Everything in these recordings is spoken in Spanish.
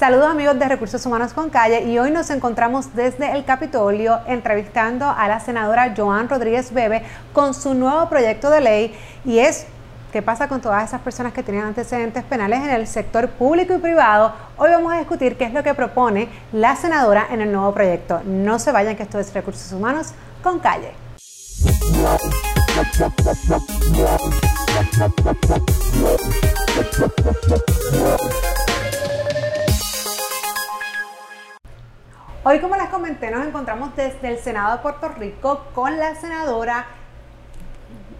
Saludos amigos de Recursos Humanos con Calle y hoy nos encontramos desde el Capitolio entrevistando a la senadora Joan Rodríguez Bebe con su nuevo proyecto de ley y es qué pasa con todas esas personas que tienen antecedentes penales en el sector público y privado. Hoy vamos a discutir qué es lo que propone la senadora en el nuevo proyecto. No se vayan que esto es Recursos Humanos con Calle. Hoy, como les comenté, nos encontramos desde el Senado de Puerto Rico con la senadora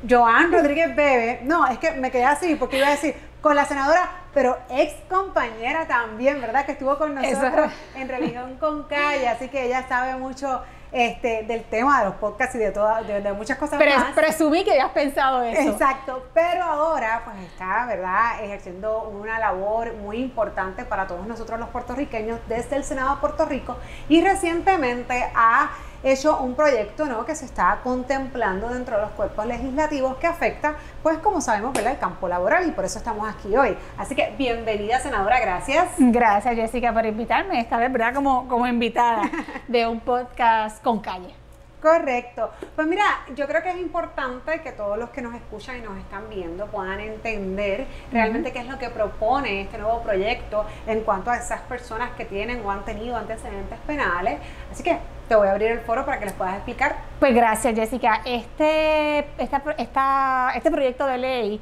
Joan Rodríguez Bebe. No, es que me quedé así porque iba a decir con la senadora, pero ex compañera también, ¿verdad? Que estuvo con nosotros en Religión con Calle, así que ella sabe mucho este, del tema de los podcasts y de, todas, de, muchas cosas pero, más. Presumí que habías pensado eso. Exacto, pero ahora pues está, ¿verdad?, ejerciendo una labor muy importante para todos nosotros los puertorriqueños desde el Senado de Puerto Rico y recientemente ha hecho un proyecto ¿no? que se está contemplando dentro de los cuerpos legislativos que afecta, pues como sabemos, el campo laboral y por eso estamos aquí hoy. Así que bienvenida, senadora, gracias. Gracias, Jessica, por invitarme esta vez, ¿verdad? Como, como invitada de un podcast con calle. Correcto. Pues mira, yo creo que es importante que todos los que nos escuchan y nos están viendo puedan entender realmente qué es lo que propone este nuevo proyecto en cuanto a esas personas que tienen o han tenido antecedentes penales. Así que te voy a abrir el foro para que les puedas explicar. Pues gracias, Jessica. Este, esta, este proyecto de ley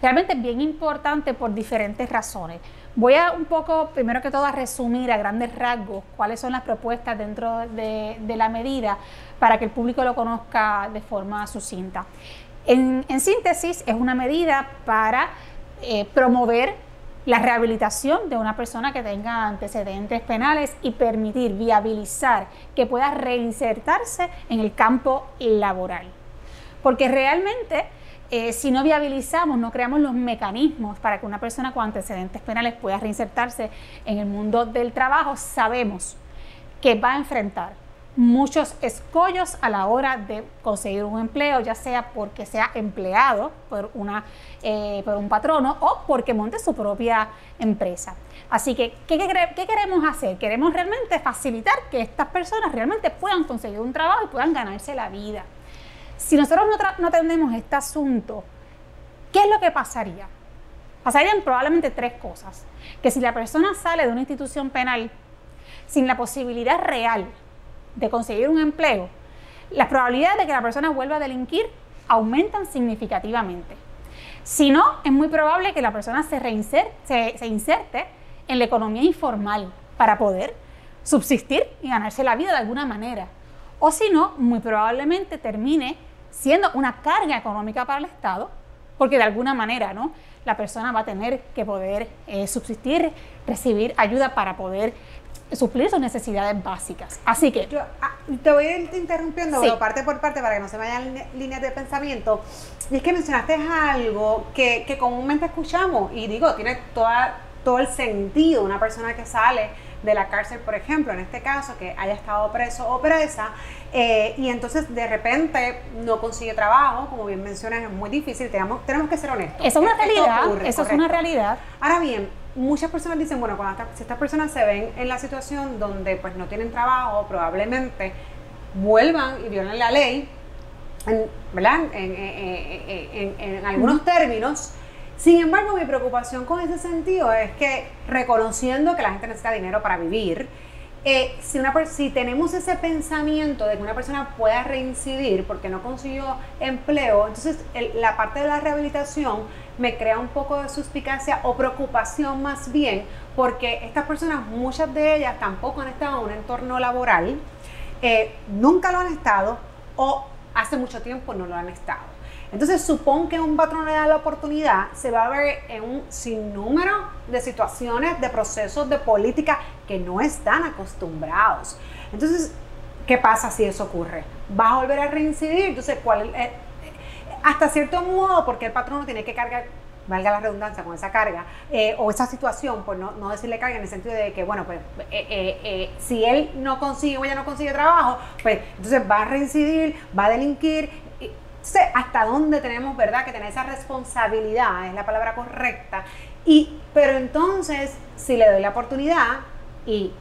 realmente es bien importante por diferentes razones. Voy a un poco, primero que todo, a resumir a grandes rasgos cuáles son las propuestas dentro de, la medida para que el público lo conozca de forma sucinta. En, síntesis, es una medida para eh, promover la rehabilitación de una persona que tenga antecedentes penales y permitir, viabilizar que pueda reinsertarse en el campo laboral. Porque realmente, eh, si no viabilizamos, no creamos los mecanismos para que una persona con antecedentes penales pueda reinsertarse en el mundo del trabajo, sabemos que va a enfrentar muchos escollos a la hora de conseguir un empleo, ya sea porque sea empleado por, una, eh, por un patrono o porque monte su propia empresa. Así que, ¿qué, ¿qué, queremos hacer? Queremos realmente facilitar que estas personas realmente puedan conseguir un trabajo y puedan ganarse la vida. Si nosotros no, no atendemos este asunto, ¿qué es lo que pasaría? Pasarían probablemente tres cosas. Que si la persona sale de una institución penal sin la posibilidad real de conseguir un empleo, las probabilidades de que la persona vuelva a delinquir aumentan significativamente. Si no, es muy probable que la persona se, se, inserte en la economía informal para poder subsistir y ganarse la vida de alguna manera. O si no, muy probablemente termine siendo una carga económica para el Estado, porque de alguna manera ¿no? la persona va a tener que poder eh, subsistir, recibir ayuda para poder suplir sus necesidades básicas. Así que... Ah, te voy a ir interrumpiendo, parte por parte para que no se vayan líneas de pensamiento. Y es que mencionaste algo que, que comúnmente escuchamos y digo, tiene toda, todo el sentido una persona que sale de la cárcel, por ejemplo, en este caso, que haya estado preso o presa, eh, y entonces de repente no consigue trabajo, como bien mencionas, es muy difícil, tenemos, tenemos que ser honestos. Eso es una realidad, eso es una realidad. Ahora bien, muchas personas dicen, bueno, cuando si estas personas se ven en la situación donde pues no tienen trabajo, probablemente vuelvan y violen la ley, en, ¿verdad? En, algunos términos. Sin embargo, mi preocupación con ese sentido es que reconociendo que la gente necesita dinero para vivir, eh, si, tenemos ese pensamiento de que una persona pueda reincidir porque no consiguió empleo, entonces la parte de la rehabilitación me crea un poco de suspicacia o preocupación más bien, porque estas personas, muchas de ellas tampoco han estado en un entorno laboral, eh, nunca lo han estado o hace mucho tiempo no lo han estado. Entonces, supón que un patrón le da la oportunidad, se va a ver en un sinnúmero de situaciones, de procesos, de política que no están acostumbrados. Entonces, ¿qué pasa si eso ocurre? ¿Va a volver a reincidir? Entonces, ¿cuál es? hasta cierto modo, porque el patrón no tiene que cargar valga la redundancia, con esa carga, eh, o esa situación, pues no, decirle carga en el sentido de que, bueno, pues eh, eh, si él no consigue o ella no consigue trabajo, pues entonces va a reincidir, va a delinquir. Entonces, ¿hasta dónde tenemos, verdad, que tener esa responsabilidad? Es la palabra correcta. Y, pero entonces, si le doy la oportunidad, y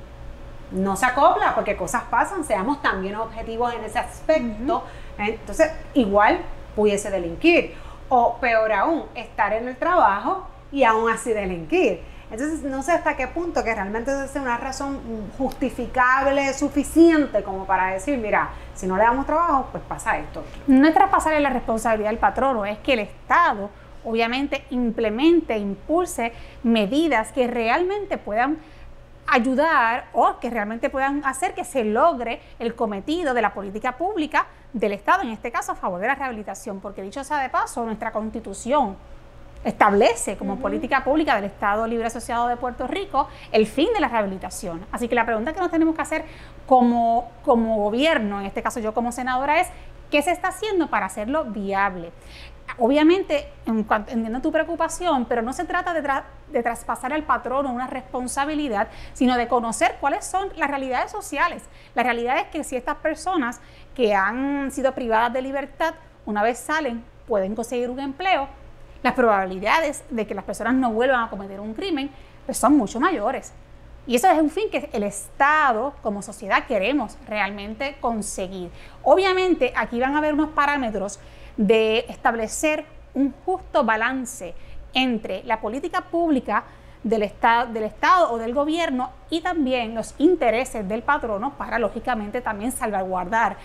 no se acopla porque cosas pasan, seamos también objetivos en ese aspecto. Entonces, igual pudiese delinquir. O peor aún, estar en el trabajo y aún así delinquir. Entonces, no sé hasta qué punto que realmente es una razón justificable, suficiente como para decir, mira, si no le damos trabajo, pues pasa esto. No es traspasarle la responsabilidad al patrono, es que el Estado obviamente implemente, impulse medidas que realmente puedan ayudar o que realmente puedan hacer que se logre el cometido de la política pública del Estado, en este caso a favor de la rehabilitación, porque dicho sea de paso, nuestra constitución establece como política pública del Estado Libre Asociado de Puerto Rico el fin de la rehabilitación. Así que la pregunta que nos tenemos que hacer como, como gobierno, en este caso yo como senadora, es ¿qué se está haciendo para hacerlo viable? Obviamente, entiendo tu preocupación, pero no se trata de, de traspasar al patrono una responsabilidad, sino de conocer cuáles son las realidades sociales. La realidad es que si estas personas que han sido privadas de libertad, una vez salen, pueden conseguir un empleo, las probabilidades de que las personas no vuelvan a cometer un crimen pues son mucho mayores. Y eso es un fin que el Estado como sociedad queremos realmente conseguir. Obviamente aquí van a haber unos parámetros de establecer un justo balance entre la política pública del estado, del o del gobierno y también los intereses del patrono para, lógicamente, también salvaguardar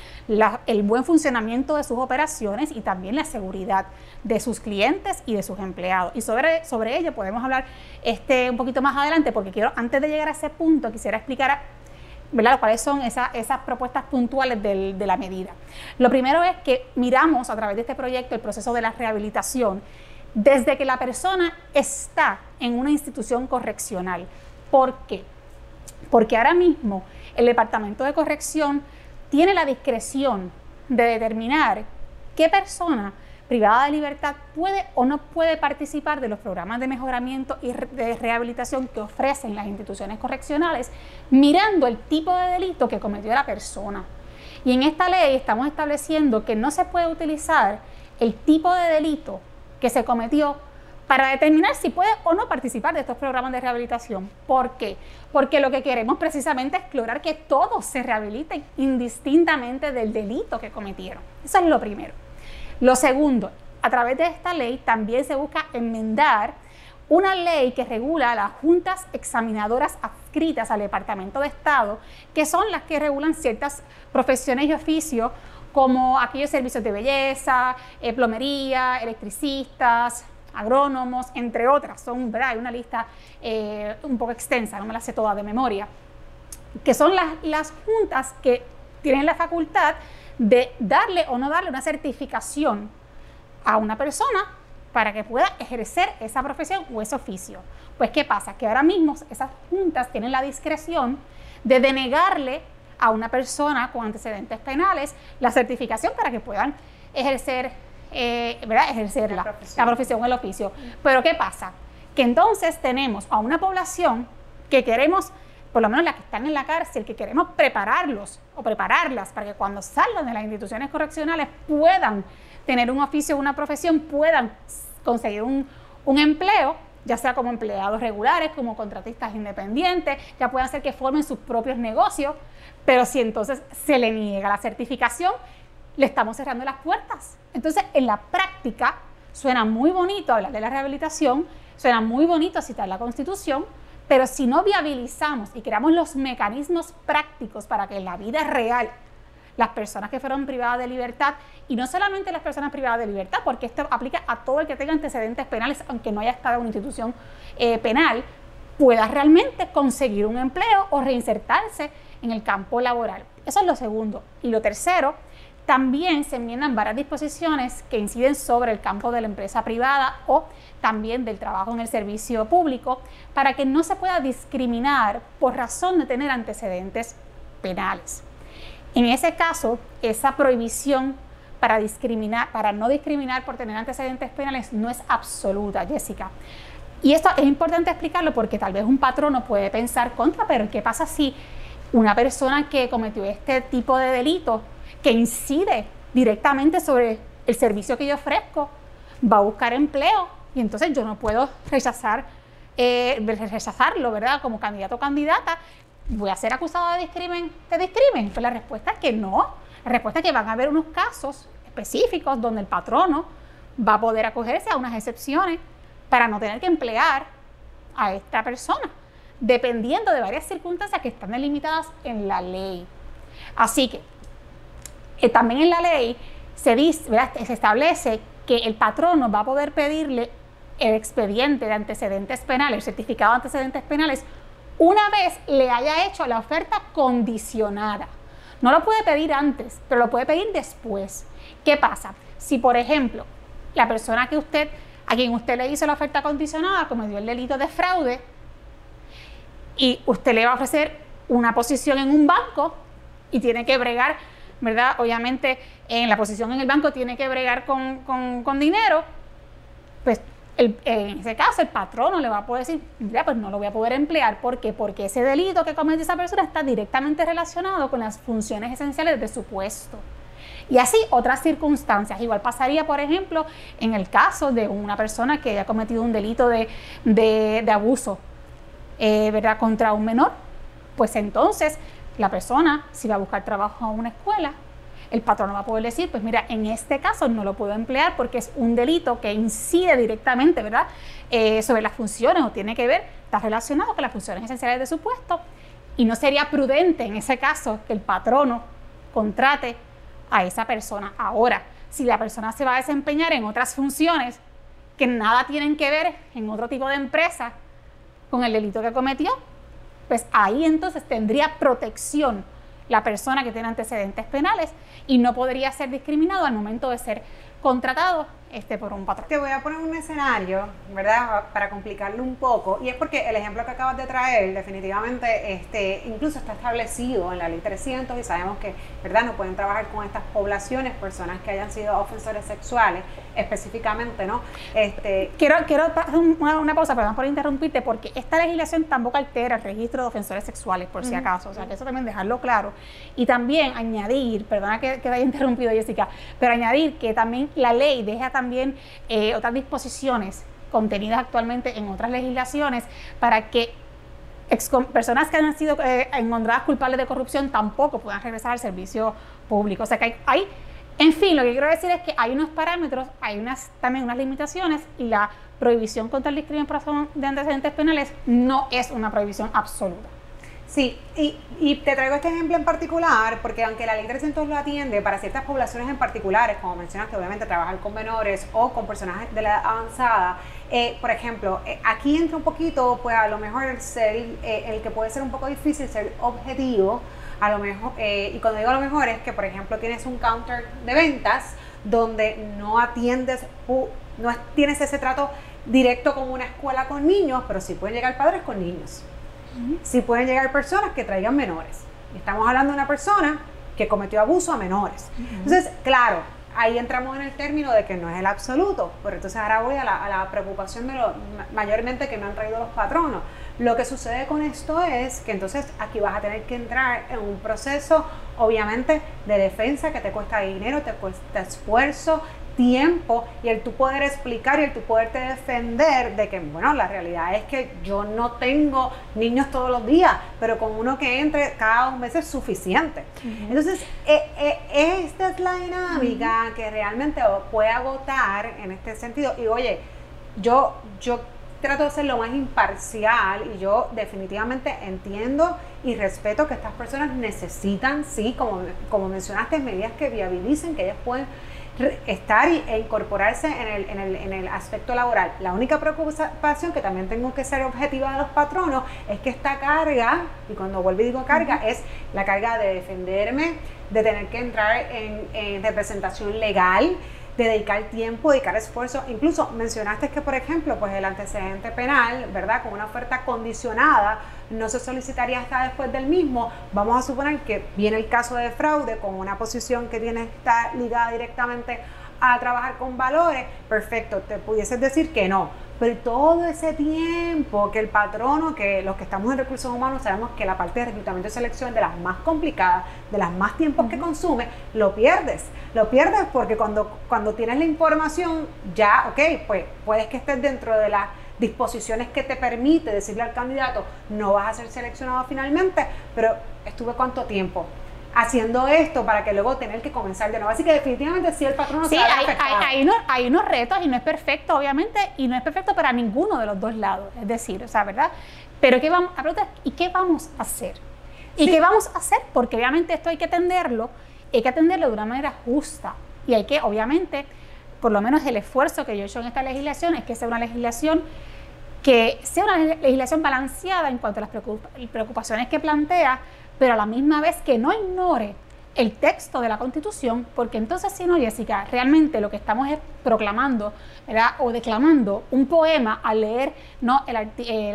el buen funcionamiento de sus operaciones y también la seguridad de sus clientes y de sus empleados. Y sobre, sobre ello podemos hablar este, un poquito más adelante, porque quiero, antes de llegar a ese punto, quisiera explicar ¿verdad? cuáles son esas propuestas puntuales de la medida. Lo primero es que miramos a través de este proyecto el proceso de la rehabilitación desde que la persona está en una institución correccional. ¿Por qué? Porque ahora mismo el Departamento de Corrección tiene la discreción de determinar qué persona privada de libertad puede o no puede participar de los programas de mejoramiento y de rehabilitación que ofrecen las instituciones correccionales, mirando el tipo de delito que cometió la persona. Y en esta ley estamos estableciendo que no se puede utilizar el tipo de delito que se cometió para determinar si puede o no participar de estos programas de rehabilitación. ¿Por qué? Porque lo que queremos precisamente es lograr que todos se rehabiliten indistintamente del delito que cometieron. Eso es lo primero. Lo segundo, a través de esta ley también se busca enmendar una ley que regula las juntas examinadoras adscritas al Departamento de Estado, que son las que regulan ciertas profesiones y oficios como aquellos servicios de belleza, eh, plomería, electricistas, agrónomos, entre otras. Son, ¿verdad? Hay una lista eh, un poco extensa, no me la sé toda de memoria, que son las, las juntas que tienen la facultad de darle o no darle una certificación a una persona para que pueda ejercer esa profesión o ese oficio. Pues, ¿qué pasa? Que ahora mismo esas juntas tienen la discreción de denegarle a una persona con antecedentes penales la certificación para que puedan ejercer, eh, ¿verdad? Ejercerla, la profesión. la profesión o el oficio. Pero ¿qué pasa? Que entonces tenemos a una población que queremos, por lo menos las que están en la cárcel, que queremos prepararlos o prepararlas para que cuando salgan de las instituciones correccionales puedan tener un oficio o una profesión, puedan conseguir un, un empleo ya sea como empleados regulares, como contratistas independientes, ya puedan ser que formen sus propios negocios, pero si entonces se le niega la certificación, le estamos cerrando las puertas. Entonces, en la práctica, suena muy bonito hablar de la rehabilitación, suena muy bonito citar la Constitución, pero si no viabilizamos y creamos los mecanismos prácticos para que en la vida real las personas que fueron privadas de libertad, y no solamente las personas privadas de libertad, porque esto aplica a todo el que tenga antecedentes penales, aunque no haya estado en una institución eh, penal, pueda realmente conseguir un empleo o reinsertarse en el campo laboral. Eso es lo segundo. Y lo tercero, también se enmiendan varias disposiciones que inciden sobre el campo de la empresa privada o también del trabajo en el servicio público para que no se pueda discriminar por razón de tener antecedentes penales. En ese caso, esa prohibición para discriminar, para no discriminar por tener antecedentes penales no es absoluta, Jessica. Y esto es importante explicarlo porque tal vez un patrono puede pensar contra, pero ¿qué pasa si una persona que cometió este tipo de delito, que incide directamente sobre el servicio que yo ofrezco, va a buscar empleo y entonces yo no puedo rechazar, eh, rechazarlo, ¿verdad? Como candidato o candidata ¿voy a ser acusado de discrimen? ¿De discrimen? Pues la respuesta es que no. La respuesta es que van a haber unos casos específicos donde el patrono va a poder acogerse a unas excepciones para no tener que emplear a esta persona, dependiendo de varias circunstancias que están delimitadas en la ley. Así que eh, también en la ley se, se establece que el patrono va a poder pedirle el expediente de antecedentes penales, el certificado de antecedentes penales, una vez le haya hecho la oferta condicionada. No lo puede pedir antes, pero lo puede pedir después. ¿Qué pasa? Si, por ejemplo, la persona a quien usted le hizo la oferta condicionada cometió el delito de fraude y usted le va a ofrecer una posición en un banco y tiene que bregar, ¿verdad? Obviamente en la posición en el banco tiene que bregar con, con dinero, pues en ese caso el patrono le va a poder decir, mira, pues no lo voy a poder emplear. ¿Por qué? Porque ese delito que comete esa persona está directamente relacionado con las funciones esenciales de su puesto. Y así otras circunstancias. Igual pasaría, por ejemplo, en el caso de una persona que haya cometido un delito de, abuso eh, ¿verdad? contra un menor. Pues entonces la persona, si va a buscar trabajo a una escuela, el patrón va a poder decir, pues mira, en este caso no lo puedo emplear porque es un delito que incide directamente, ¿verdad?, eh, sobre las funciones o tiene que ver, está relacionado con las funciones esenciales de su puesto y no sería prudente en ese caso que el patrono contrate a esa persona. Ahora, si la persona se va a desempeñar en otras funciones que nada tienen que ver en otro tipo de empresa con el delito que cometió, pues ahí entonces tendría protección la persona que tiene antecedentes penales y no podría ser discriminado al momento de ser contratado este, por un patrón. Te voy a poner un escenario, ¿verdad? Para complicarlo un poco. Y es porque el ejemplo que acabas de traer, definitivamente, este, incluso está establecido en la ley 300 y sabemos que, ¿verdad? No pueden trabajar con estas poblaciones, personas que hayan sido ofensores sexuales, específicamente, ¿no? Este, quiero quiero una, una pausa, perdón por interrumpirte, porque esta legislación tampoco altera el registro de ofensores sexuales, por si acaso. O sea, que eso también dejarlo claro. Y también añadir, perdona que, que haya interrumpido, Jessica, pero añadir que también la ley deja también también eh, otras disposiciones contenidas actualmente en otras legislaciones para que personas que han sido eh, encontradas culpables de corrupción tampoco puedan regresar al servicio público. O sea que hay, en fin, lo que quiero decir es que hay unos parámetros, hay unas, también unas limitaciones y la prohibición contra el discriminación de antecedentes penales no es una prohibición absoluta. Sí, y, te traigo este ejemplo en particular porque aunque la ley 300 lo atiende para ciertas poblaciones en particulares, como mencionaste, obviamente trabajar con menores o con personas de la edad avanzada, eh, por ejemplo, eh, aquí entra un poquito, pues a lo mejor ser eh, el que puede ser un poco difícil ser objetivo, a lo mejor, y cuando digo a lo mejor es que, por ejemplo, tienes un counter de ventas donde no atiendes, no tienes ese trato directo con una escuela con niños, pero sí pueden llegar padres con niños si pueden llegar personas que traigan menores. Estamos hablando de una persona que cometió abuso a menores. Entonces, claro, ahí entramos en el término de que no es el absoluto, pero entonces ahora voy a la, preocupación de lo mayormente que me han traído los patronos. Lo que sucede con esto es que entonces aquí vas a tener que entrar en un proceso, obviamente, de defensa que te cuesta dinero, te cuesta esfuerzo, tiempo y el tu poder explicar y el tu poderte defender de que, bueno, la realidad es que yo no tengo niños todos los días, pero con uno que entre cada dos meses es suficiente. Entonces, eh, eh, esta es la dinámica que realmente puede agotar en este sentido. Y oye, yo, yo trato de ser lo más imparcial y yo definitivamente entiendo y respeto que estas personas necesitan, sí, como, como mencionaste, medidas que viabilicen, que ellas pueden estar e incorporarse en el, en, el, en el, aspecto laboral. La única preocupación que también tengo que ser objetiva de los patronos es que esta carga, y cuando vuelvo y digo carga, es la carga de defenderme, de tener que entrar en, en representación legal, de dedicar tiempo, dedicar esfuerzo. Incluso mencionaste que, por ejemplo, pues el antecedente penal, ¿verdad? Con una oferta condicionada, no se solicitaría hasta después del mismo. Vamos a suponer que viene el caso de fraude con una posición que tiene está ligada directamente a trabajar con valores. Perfecto, te pudieses decir que no pero todo ese tiempo que el patrono, que los que estamos en recursos humanos sabemos que la parte de reclutamiento y selección de las más complicadas, de las más tiempos que consume, lo pierdes. Lo pierdes porque cuando, cuando tienes la información, ya, ok, pues puedes que estés dentro de la disposiciones que te permite decirle al candidato, no vas a ser seleccionado finalmente, pero estuve cuánto tiempo haciendo esto para que luego tener que comenzar de nuevo. Así que definitivamente sí el patrón sí, hay, hay, unos, hay unos retos y no es perfecto, obviamente, y no es perfecto para ninguno de los dos lados. Es decir, o sea, ¿verdad? Pero ¿qué vamos, a ¿y qué vamos a hacer? ¿Y qué vamos a hacer? Porque obviamente esto hay que atenderlo, hay que atenderlo de una manera justa. Y hay que, obviamente, por lo menos el esfuerzo que yo he hecho en esta legislación es que sea una legislación que sea una legislación balanceada en cuanto a las preocupaciones que plantea, pero a la misma vez que no ignore el texto de la Constitución, porque entonces si no, Jessica, realmente lo que estamos es proclamando o declamando un poema al leer ¿no? el,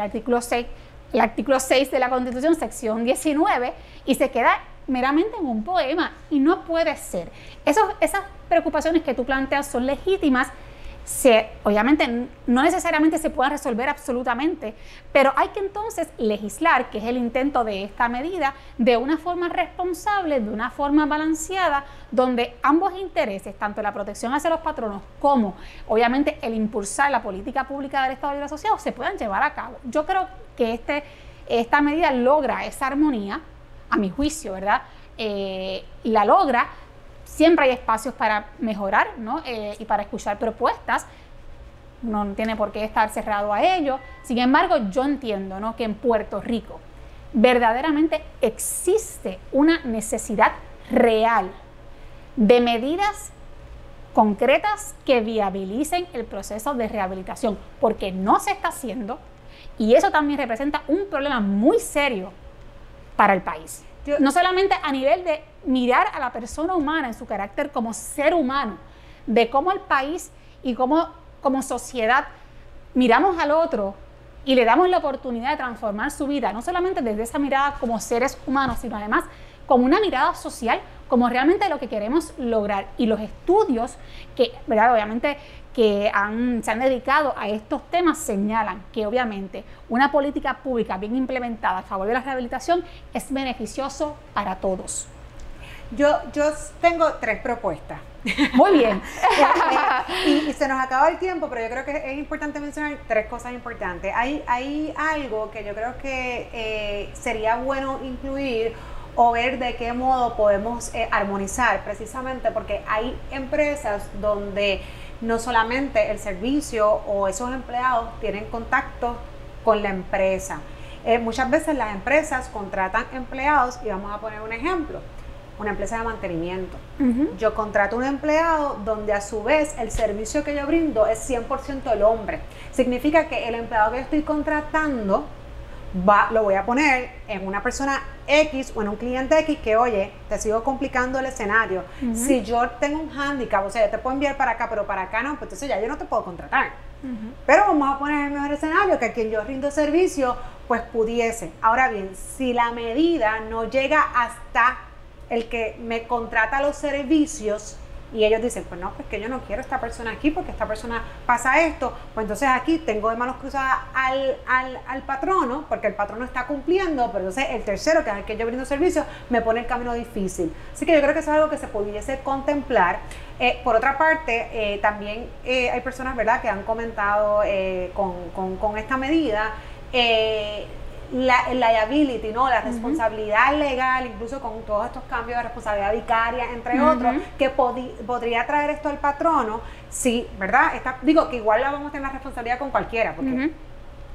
artículo 6, el artículo 6 de la Constitución, sección 19, y se queda meramente en un poema, y no puede ser. esas preocupaciones que tú planteas son legítimas, obviamente no necesariamente se pueda resolver absolutamente, pero hay que entonces legislar, que es el intento de esta medida, de una forma responsable, de una forma balanceada, donde ambos intereses, tanto la protección hacia los patronos como obviamente el impulsar la política pública del Estado Libre Asociado, se puedan llevar a cabo. Yo creo que este, esta medida logra esa armonía, a mi juicio, ¿verdad? Eh, la logra siempre hay espacios para mejorar eh, y para escuchar propuestas. No tiene por qué estar cerrado a ello. Sin embargo, yo entiendo ¿no? que en Puerto Rico verdaderamente existe una necesidad real de medidas concretas que viabilicen el proceso de rehabilitación, porque no se está haciendo y eso también representa un problema muy serio para el país. No solamente a nivel de mirar a la persona humana en su carácter como ser humano, de cómo el país y cómo como sociedad miramos al otro y le damos la oportunidad de transformar su vida, no solamente desde esa mirada como seres humanos, sino además como una mirada social, como realmente lo que queremos lograr. Y los estudios que, ¿verdad? Obviamente que se han dedicado a estos temas señalan que obviamente una política pública bien implementada a favor de la rehabilitación es beneficioso para todos. Yo, yo tengo tres propuestas. Muy bien. y, se nos acaba el tiempo, pero yo creo que es importante mencionar tres cosas importantes. Hay, hay algo que yo creo que eh, sería bueno incluir o ver de qué modo podemos eh, armonizar, precisamente porque hay empresas donde no solamente el servicio o esos empleados tienen contacto con la empresa. Eh, muchas veces las empresas contratan empleados y vamos a poner un ejemplo una empresa de mantenimiento. Yo contrato un empleado donde a su vez el servicio que yo brindo es 100% el hombre. Significa que el empleado que yo estoy contratando va, lo voy a poner en una persona X o en un cliente X que, oye, te sigo complicando el escenario. Si yo tengo un handicap, o sea, yo te puedo enviar para acá, pero para acá no, pues entonces ya yo no te puedo contratar. Pero vamos a poner el mejor escenario, que a quien yo rindo servicio, pues pudiese. Ahora bien, si la medida no llega hasta el que me contrata los servicios y ellos dicen, pues no, pues que yo no quiero esta persona aquí porque esta persona pasa esto, pues entonces aquí tengo de manos cruzadas al, al, al patrono, porque el patrono está cumpliendo, pero entonces el tercero, que es el que yo brindo servicio, me pone el camino difícil. Así que yo creo que eso es algo que se pudiese contemplar. Eh, por otra parte, eh, también eh, hay personas, ¿verdad?, que han comentado con, con, esta medida la liability, ¿no? La responsabilidad legal, incluso con todos estos cambios de responsabilidad vicaria, entre otros, que podría traer esto al patrono, sí, ¿verdad? Digo que igual la vamos a tener la responsabilidad con cualquiera, porque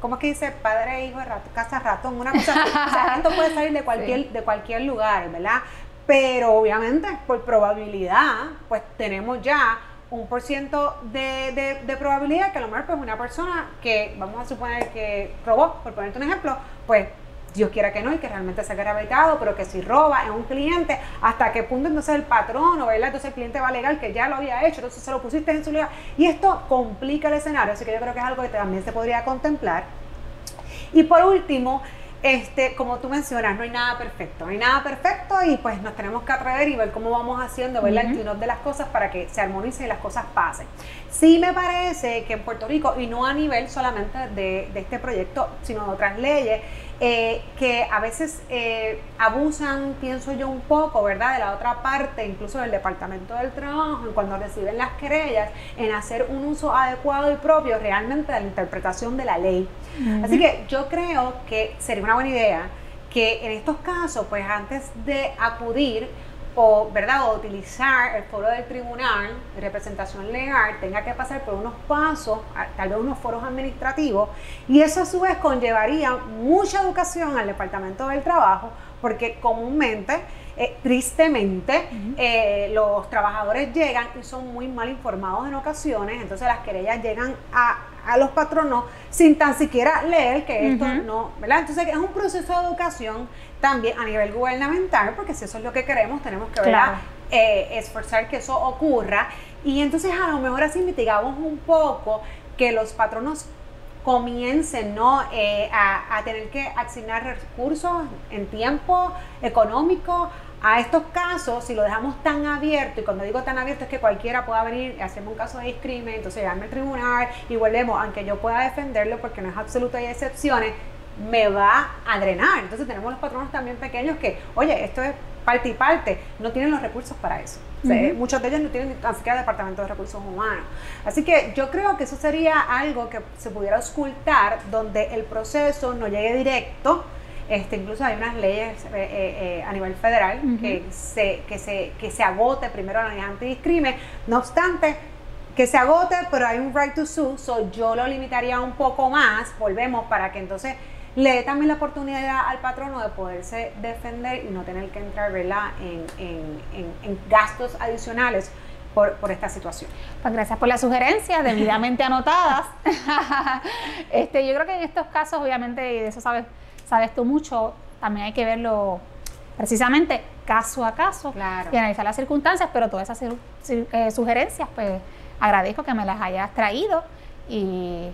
¿cómo es que dice padre, hijo, rato, casa, ratón? Una cosa, o sea, esto puede salir de cualquier, de cualquier lugar, ¿verdad? Pero obviamente, por probabilidad, pues tenemos ya un por ciento de, de, probabilidad que a lo mejor pues una persona que vamos a suponer que robó, por ponerte un ejemplo, pues Dios quiera que no y que realmente se haya vetado, pero que si roba es un cliente, hasta qué punto entonces el patrón o Entonces el cliente va legal que ya lo había hecho, entonces se lo pusiste en su lugar. Y esto complica el escenario, así que yo creo que es algo que también se podría contemplar. Y por último, este, como tú mencionas, no hay nada perfecto, no hay nada perfecto y pues nos tenemos que atrever y ver cómo vamos haciendo, ver el tune de las cosas para que se armonicen y las cosas pasen. Sí me parece que en Puerto Rico, y no a nivel solamente de, este proyecto, sino de otras leyes, eh, que a veces eh, abusan, pienso yo un poco, ¿verdad? De la otra parte, incluso del Departamento del Trabajo, cuando reciben las querellas, en hacer un uso adecuado y propio realmente de la interpretación de la ley. Así que yo creo que sería una buena idea que en estos casos, pues antes de acudir o, ¿verdad? o utilizar el foro del tribunal de representación legal tenga que pasar por unos pasos, tal vez unos foros administrativos, y eso a su vez conllevaría mucha educación al Departamento del Trabajo, porque comúnmente, eh, tristemente, eh, los trabajadores llegan y son muy mal informados en ocasiones, entonces las querellas llegan a, a los patronos sin tan siquiera leer que esto no, ¿verdad? Entonces es un proceso de educación también a nivel gubernamental, porque si eso es lo que queremos, tenemos que eh, esforzar que eso ocurra. Y entonces a lo mejor así mitigamos un poco que los patronos comiencen ¿no? Eh, a, a, tener que asignar recursos en tiempo económico a estos casos, si lo dejamos tan abierto, y cuando digo tan abierto es que cualquiera pueda venir y hacerme un caso de discrimen, entonces llevarme al tribunal y volvemos, aunque yo pueda defenderlo porque no es absoluto, hay excepciones, me va a drenar. Entonces tenemos los patronos también pequeños que, oye, esto es parte y parte, no tienen los recursos para eso. muchos de ellos no tienen ni siquiera departamento de recursos humanos. Así que yo creo que eso sería algo que se pudiera ocultar donde el proceso no llegue directo. Este, incluso hay unas leyes eh, eh, eh, a nivel federal que, se, que, se, que se agote primero la ley antidiscrimen. No obstante, que se agote, pero hay un right to sue, so yo lo limitaría un poco más, volvemos para que entonces le dé también la oportunidad al patrono de poderse defender y no tener que entrar En, en, gastos adicionales por, esta situación. Pues gracias por las sugerencias debidamente anotadas. este, yo creo que en estos casos, obviamente, y de eso sabes, sabes tú mucho, también hay que verlo precisamente caso a caso y analizar las circunstancias, pero todas esas eh, sugerencias, pues agradezco que me las hayas traído y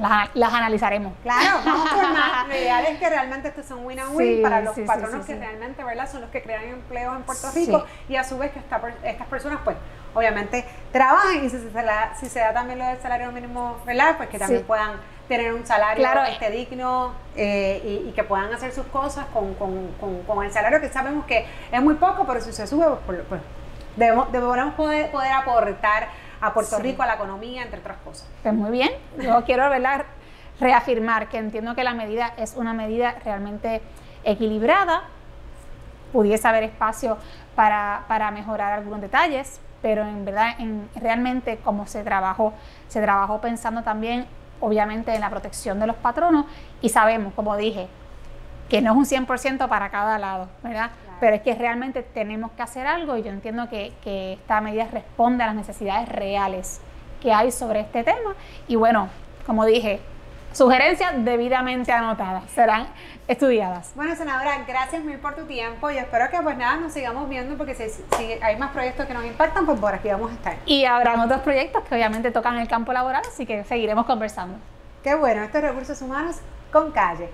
las, analizaremos. Claro, vamos por más. Lo ideal es que realmente estos son win-win para los patronos que realmente ¿verdad? son los que crean empleos en Puerto Rico y a su vez que estas personas pues obviamente trabajen y si se, si se da también lo del salario mínimo, ¿verdad? Pues que también puedan tener un salario este, digno eh, y, que puedan hacer sus cosas con, con, con, el salario que sabemos que es muy poco, pero si se sube, pues, pues debemos, debemos poder, poder aportar a Puerto Rico, a la economía, entre otras cosas. Pues muy bien, yo quiero reafirmar que entiendo que la medida es una medida realmente equilibrada, pudiese haber espacio para, para mejorar algunos detalles, pero en verdad, en, realmente como se trabajó, se trabajó pensando también, obviamente, en la protección de los patronos y sabemos, como dije, que no es un 100% para cada lado, ¿verdad? pero es que realmente tenemos que hacer algo y yo entiendo que, esta medida responde a las necesidades reales que hay sobre este tema. Y bueno, como dije, sugerencias debidamente anotadas, serán estudiadas. Bueno, senadora, gracias mil por tu tiempo y espero que pues nada, nos sigamos viendo porque si, si hay más proyectos que nos impactan, pues por aquí vamos a estar. Y habrán otros proyectos que obviamente tocan el campo laboral, así que seguiremos conversando. Qué bueno, estos recursos humanos con calle.